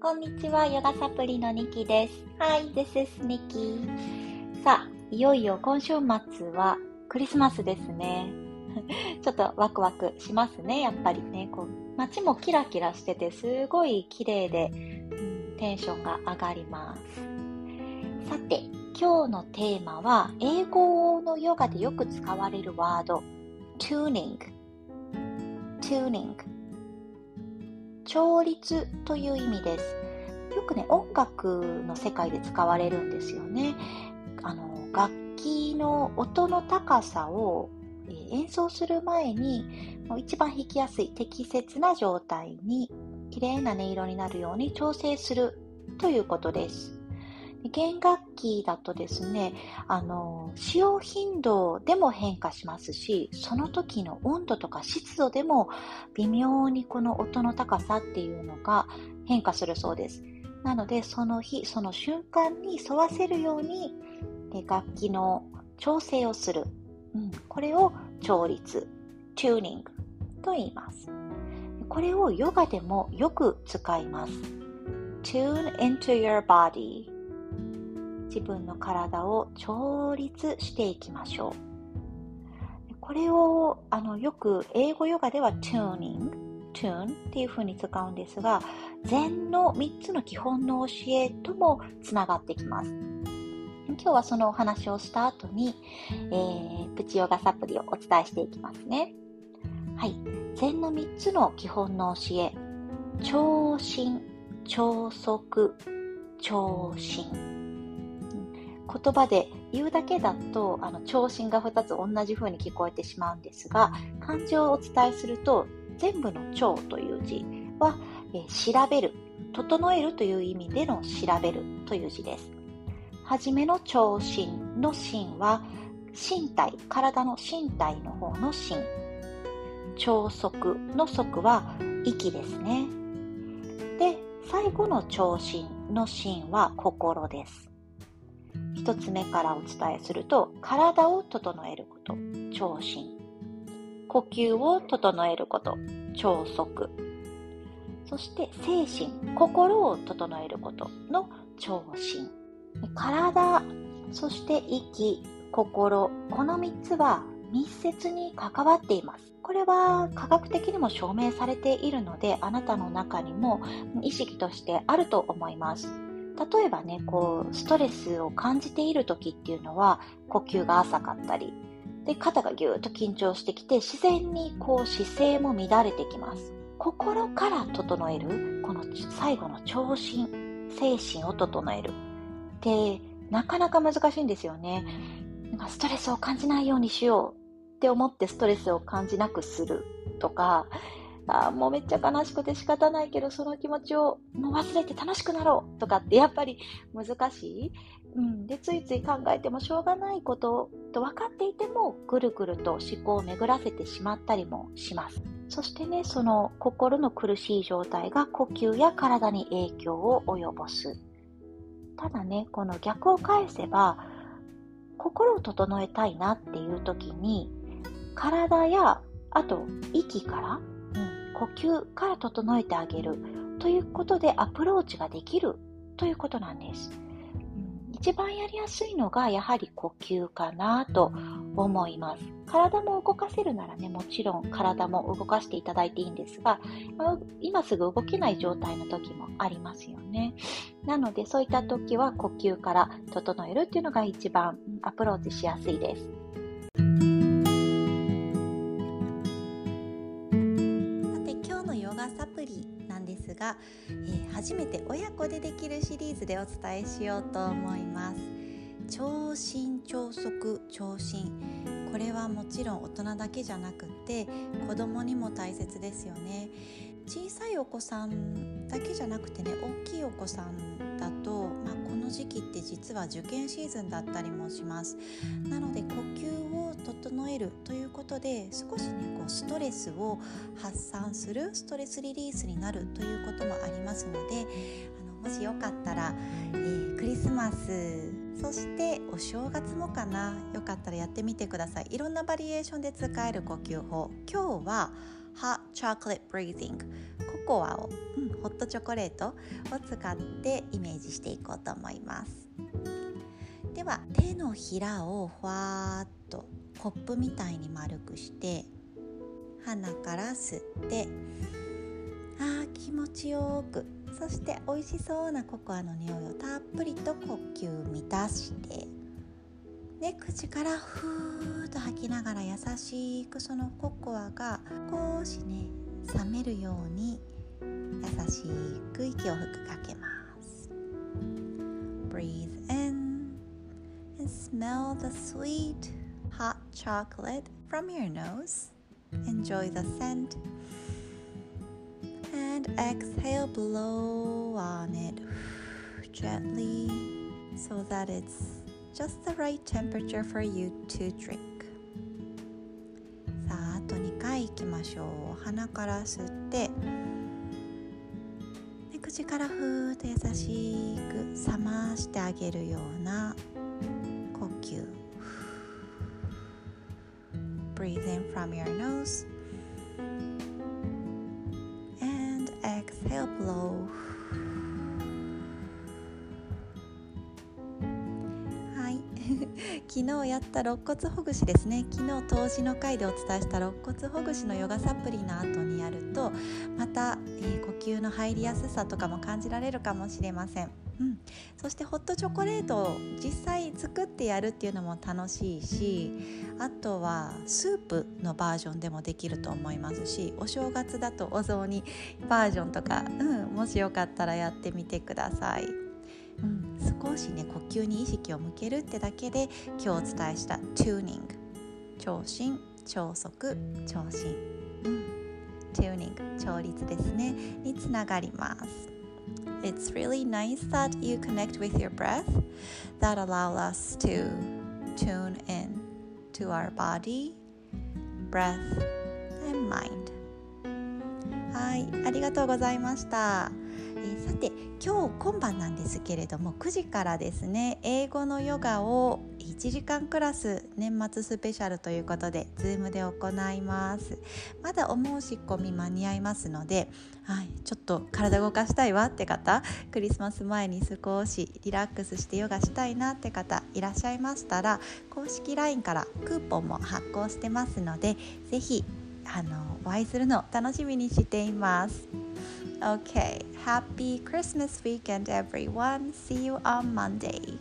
こんにちは、ヨガサプリのニキです。Hi, this is Nikki. さあ、いよいよ今週末はクリスマスですね。ちょっとワクワクしますね、やっぱりね。こう街もキラキラしてて、すごい綺麗で、うん、テンションが上がります。さて、今日のテーマは、英語のヨガでよく使われるワード、tuning。tuning。調律という意味です。よくね、音楽の世界で使われるんですよね。あの、楽器の音の高さを演奏する前に一番弾きやすい適切な状態に綺麗な音色になるように調整するということです。弦楽器だとですね、あの、使用頻度でも変化しますし、その時の温度とか湿度でも微妙にこの音の高さっていうのが変化するそうです。なので、その日、その瞬間に沿わせるように楽器の調整をする。うん、これを調律、チューニングと言います。これをヨガでもよく使います。tune into your body 自分の体を調律していきましょう。これをあのよく英語ヨガでは tuning, tune っていう風に使うんですが、禅の3つの基本の教えともつながってきます。今日はそのお話をした後に、えー、プチヨガサプリをお伝えしていきますね。はい。禅の3つの基本の教え。長心、長足、長心。言葉で言うだけだとあの長身が2つ同じ風に聞こえてしまうんですが漢字をお伝えすると全部の長という字は、え調べる整えるという意味での調べるという字です。はじめの長身の身は身体体の身体の方の身。長足の足は息ですね。で最後の長身の身は心です一つ目からお伝えすると、体を整えること、長身。呼吸を整えること、長足。そして精神、心を整えることの長身。体、そして息、心、この3つは密接に関わっています。これは科学的にも証明されているので、あなたの中にも意識としてあると思います。例えばね、こう、ストレスを感じている時っていうのは、呼吸が浅かったり、で、肩がぎゅーっと緊張してきて、自然にこう、姿勢も乱れてきます。心から整える、この最後の聴心、精神を整える。で、なかなか難しいんですよね。なんかストレスを感じないようにしようって思ってストレスを感じなくするとか、あもうめっちゃ悲しくて仕方ないけど、その気持ちをもう忘れて楽しくなろうとかってやっぱり難しい。うん、で、ついつい考えてもしょうがないことと分かっていても、ぐるぐると思考を巡らせてしまったりもします。そしてね、その心の苦しい状態が呼吸や体に影響を及ぼす。ただね、この逆を返せば、心を整えたいなっていう時に、体や、あと息から呼吸から整えてあげるということでアプローチができるということなんです。うん、一番やりやすいのがやはり呼吸かなと思います。体も動かせるならね、もちろん体も動かしていただいていいんですが、今すぐ動けない状態の時もありますよね。なのでそういった時は呼吸から整えるっていうのが一番アプローチしやすいです。なんですが、えー、初めて親子でできるシリーズでお伝えしようと思います。超心超速超心これはもちろん大人だけじゃなくて子供にも大切ですよね。小さいお子さんだけじゃなくてね大きいお子さんだと、まあ、この時期って実は受験シーズンだったりもします。なので呼吸を整えるということで少しねこうストレスを発散するストレスリリースになるということもありますのであのもしよかったら、えー、クリスマスそしてお正月もかな。よかったらやってみてください。いろんなバリエーションで使える呼吸法。今日は hot chocolate breathing. ココアを、うん、ホットチョコレートを使ってイメージしていこうと思います。では手のひらをふわーっとコップみたいに丸くして鼻から吸ってあー気持ちよく。そして美味しそうなココアの匂いをたっぷりと呼吸満たして。で口からふーっと吐きながら優しくそのココアが少しね冷めるように優しく息を吹くかけます Breathe in and smell the sweet hot chocolate from your nose Enjoy the scent and exhale blow on it gently so that it's just the right temperature for you to drink さああと2回いきましょう鼻から吸ってで口からふーっと優しく冷ましてあげるような呼吸 Breathe in from your nose and exhale blow 昨日やった肋骨ほぐしですね。昨日投資の回でお伝えした肋骨ほぐしのヨガサプリの後にやるとまた、えー、呼吸の入りやすさとかも感じられるかもしれません、うん、そしてホットチョコレートを実際作ってやるっていうのも楽しいしあとはスープのバージョンでもできると思いますしお正月だとお雑煮バージョンとか、うん、もしよかったらやってみてください。うん、少しね呼吸に意識を向けるってだけで今日お伝えしたチューニング聴診超速聴診、うん、チューニング調律ですねにつながります It's really nice that you connect with your breath that allow us to tune in to our body, breath and mind はいありがとうございました。え、さて今日今晩なんですけれども9時からですね英語のヨガを1時間クラス年末スペシャルということで Zoom で行いますまだお申し込み間に合いますので、はい、ちょっと体動かしたいわって方クリスマス前に少しリラックスしてヨガしたいなって方いらっしゃいましたら公式 LINE からクーポンも発行してますので是非お会いするのを楽しみにしています。Okay, happy Christmas weekend, everyone. See you on Monday.